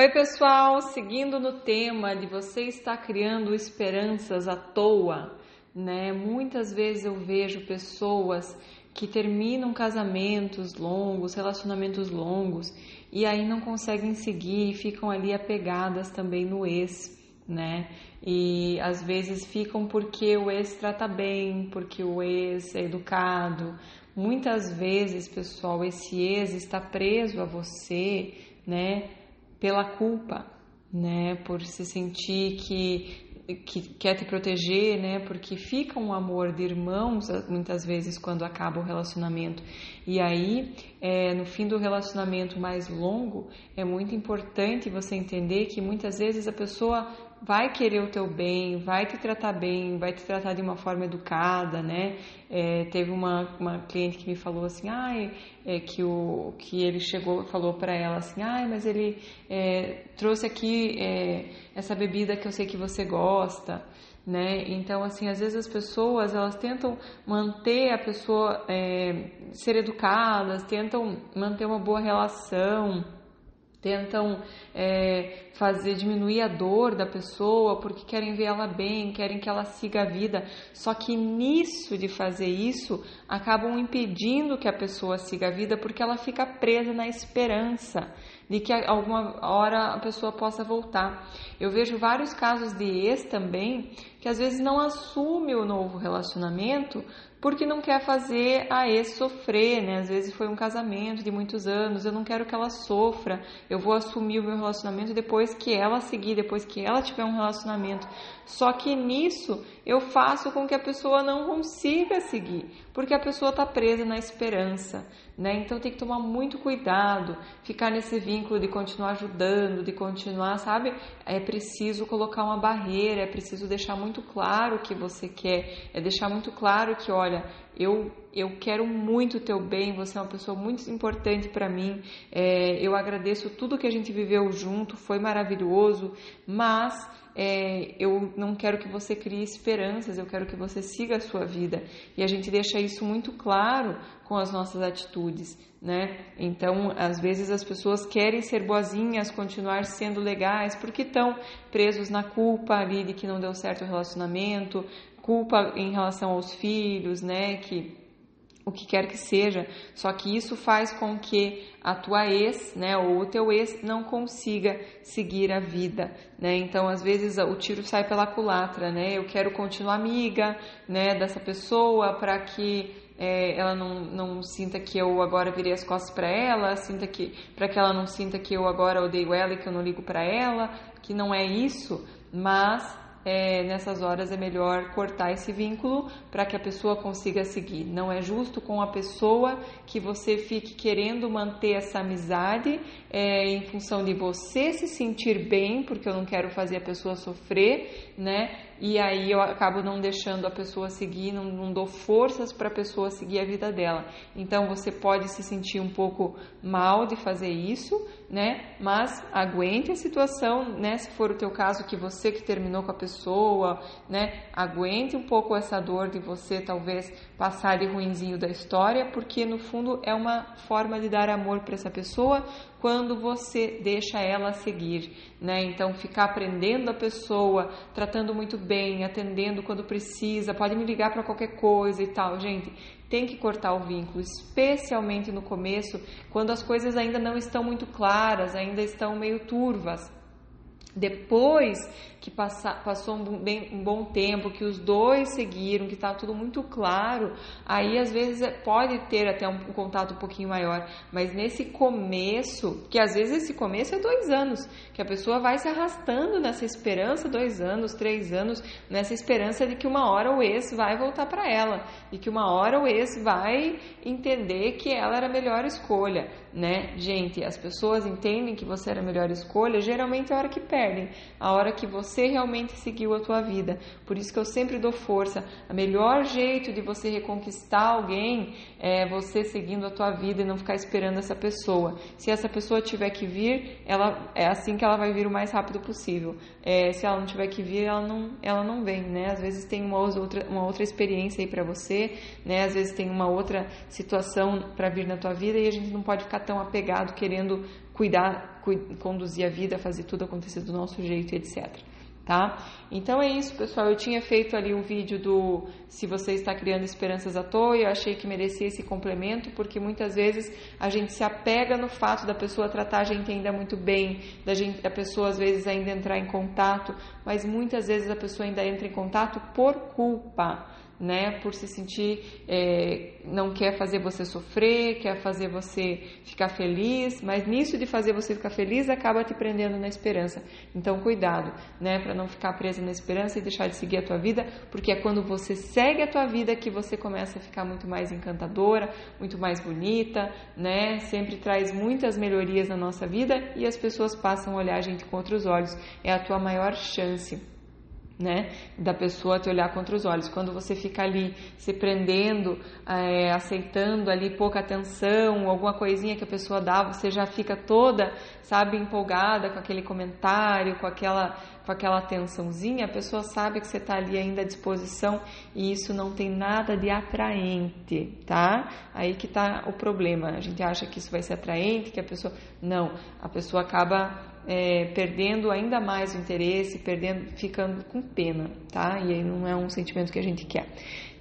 Oi, pessoal, seguindo no tema de você estar criando esperanças à toa, né? Muitas vezes eu vejo pessoas que terminam casamentos longos, relacionamentos longos e aí não conseguem seguir e ficam ali apegadas também no ex, né? E às vezes ficam porque o ex trata bem, porque o ex é educado. Muitas vezes, pessoal, esse ex está preso a você, né, pela culpa, né, por se sentir que que quer te proteger, né? Porque fica um amor de irmãos muitas vezes quando acaba o relacionamento. E aí, é, no fim do relacionamento mais longo, é muito importante você entender que muitas vezes a pessoa vai querer o teu bem, vai te tratar bem, vai te tratar de uma forma educada, né? É, teve uma, uma cliente que me falou assim, ai, é, que, o, que ele chegou falou para ela assim, ai, mas ele é, trouxe aqui é, essa bebida que eu sei que você gosta, né? Então, assim, às vezes as pessoas elas tentam manter a pessoa é, ser educadas, tentam manter uma boa relação tentam é, fazer diminuir a dor da pessoa porque querem ver ela bem, querem que ela siga a vida. Só que nisso de fazer isso, acabam impedindo que a pessoa siga a vida porque ela fica presa na esperança de que alguma hora a pessoa possa voltar. Eu vejo vários casos de ex também que às vezes não assume o novo relacionamento porque não quer fazer a ex sofrer, né? Às vezes foi um casamento de muitos anos, eu não quero que ela sofra, eu vou assumir o meu relacionamento depois que ela seguir, depois que ela tiver um relacionamento. Só que nisso eu faço com que a pessoa não consiga seguir, porque a pessoa está presa na esperança, né? Então tem que tomar muito cuidado, ficar nesse vínculo de continuar ajudando, de continuar, sabe? É preciso colocar uma barreira, é preciso deixar muito claro o que você quer, é deixar muito claro que, olha, eu, eu quero muito o teu bem, você é uma pessoa muito importante para mim, é, eu agradeço tudo que a gente viveu junto, foi maravilhoso, mas é, eu não quero que você crie esperanças, eu quero que você siga a sua vida. E a gente deixa isso muito claro com as nossas atitudes, né? Então, às vezes as pessoas querem ser boazinhas, continuar sendo legais, porque estão presos na culpa ali de que não deu certo o relacionamento, culpa em relação aos filhos, né? Que o que quer que seja, só que isso faz com que a tua ex, né, ou o teu ex não consiga seguir a vida, né? Então, às vezes o tiro sai pela culatra, né? Eu quero continuar amiga, né, dessa pessoa para que é, ela não, não sinta que eu agora virei as costas para ela, sinta que para que ela não sinta que eu agora odeio ela e que eu não ligo para ela, que não é isso, mas é, nessas horas é melhor cortar esse vínculo para que a pessoa consiga seguir. Não é justo com a pessoa que você fique querendo manter essa amizade é, em função de você se sentir bem, porque eu não quero fazer a pessoa sofrer, né? E aí eu acabo não deixando a pessoa seguir, não, não dou forças para a pessoa seguir a vida dela. Então você pode se sentir um pouco mal de fazer isso, né? Mas aguente a situação, né? Se for o teu caso que você que terminou com a pessoa, né? Aguente um pouco essa dor de você talvez passar de ruinzinho da história, porque no fundo é uma forma de dar amor para essa pessoa quando você deixa ela seguir, né? Então ficar aprendendo a pessoa, tratando muito bem, atendendo quando precisa, pode me ligar para qualquer coisa e tal, gente. Tem que cortar o vínculo, especialmente no começo, quando as coisas ainda não estão muito claras, ainda estão meio turvas. Depois que passa, passou um, bem, um, bom tempo, que os dois seguiram, que está tudo muito claro, aí às vezes pode ter até um, um, contato um pouquinho maior. Mas nesse começo, que às vezes esse começo é dois anos, que a pessoa vai se arrastando nessa esperança, dois anos, três anos, nessa esperança de que uma hora o ex vai voltar para ela e que uma hora o ex vai entender que ela era a melhor escolha, né? Gente, as pessoas entendem que você era a melhor escolha, geralmente é a hora que perdem, a hora que você realmente seguiu a tua vida. Por isso que eu sempre dou força. O melhor jeito de você reconquistar alguém é você seguindo a tua vida e não ficar esperando essa pessoa. Se essa pessoa tiver que vir, ela é assim que ela vai vir o mais rápido possível. É, se ela não tiver que vir, ela não, ela não vem, né? Às vezes tem uma outra, uma outra experiência aí para você, né? Às vezes tem uma outra situação para vir na tua vida e a gente não pode ficar tão apegado querendo cuidar, conduzir a vida, fazer tudo acontecer do nosso jeito, etc. Tá? Então é isso, pessoal. Eu tinha feito ali um vídeo do se você está criando esperanças à toa eu achei que merecia esse complemento, porque muitas vezes a gente se apega no fato da pessoa tratar a gente ainda muito bem, da, gente, da pessoa às vezes ainda entrar em contato, mas muitas vezes a pessoa ainda entra em contato por culpa né? Por se sentir, é, não quer fazer você sofrer, quer fazer você ficar feliz, mas nisso de fazer você ficar feliz acaba te prendendo na esperança. Então, cuidado, né? Para não ficar presa na esperança e deixar de seguir a tua vida, porque é quando você segue a tua vida que você começa a ficar muito mais encantadora, muito mais bonita, né? Sempre traz muitas melhorias na nossa vida e as pessoas passam a olhar a gente com outros olhos. É a tua maior chance né, da pessoa te olhar contra os olhos. Quando você fica ali se prendendo, é, aceitando ali pouca atenção, alguma coisinha que a pessoa dá, você já fica toda, sabe, empolgada com aquele comentário, com aquela, com aquela atençãozinha, a pessoa sabe que você está ali ainda à disposição e isso não tem nada de atraente, tá? Aí que está o problema. A gente acha que isso vai ser atraente, que a pessoa. Não, a pessoa acaba é, perdendo ainda mais o interesse, perdendo, ficando com pena, tá? E aí não é um sentimento que a gente quer.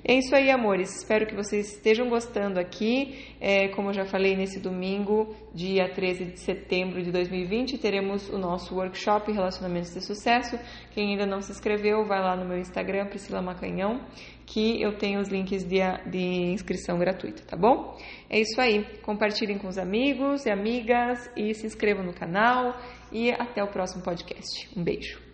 É isso aí, amores. Espero que vocês estejam gostando aqui. É, como eu já falei, nesse domingo, dia 13 de setembro de 2020, teremos o nosso workshop Relacionamentos de Sucesso. Quem ainda não se inscreveu, vai lá no meu Instagram, Priscila Macanhão, que eu tenho os links de, de inscrição gratuita, tá bom? É isso aí. Compartilhem com os amigos e amigas e se inscrevam no canal. E até o próximo podcast. Um beijo.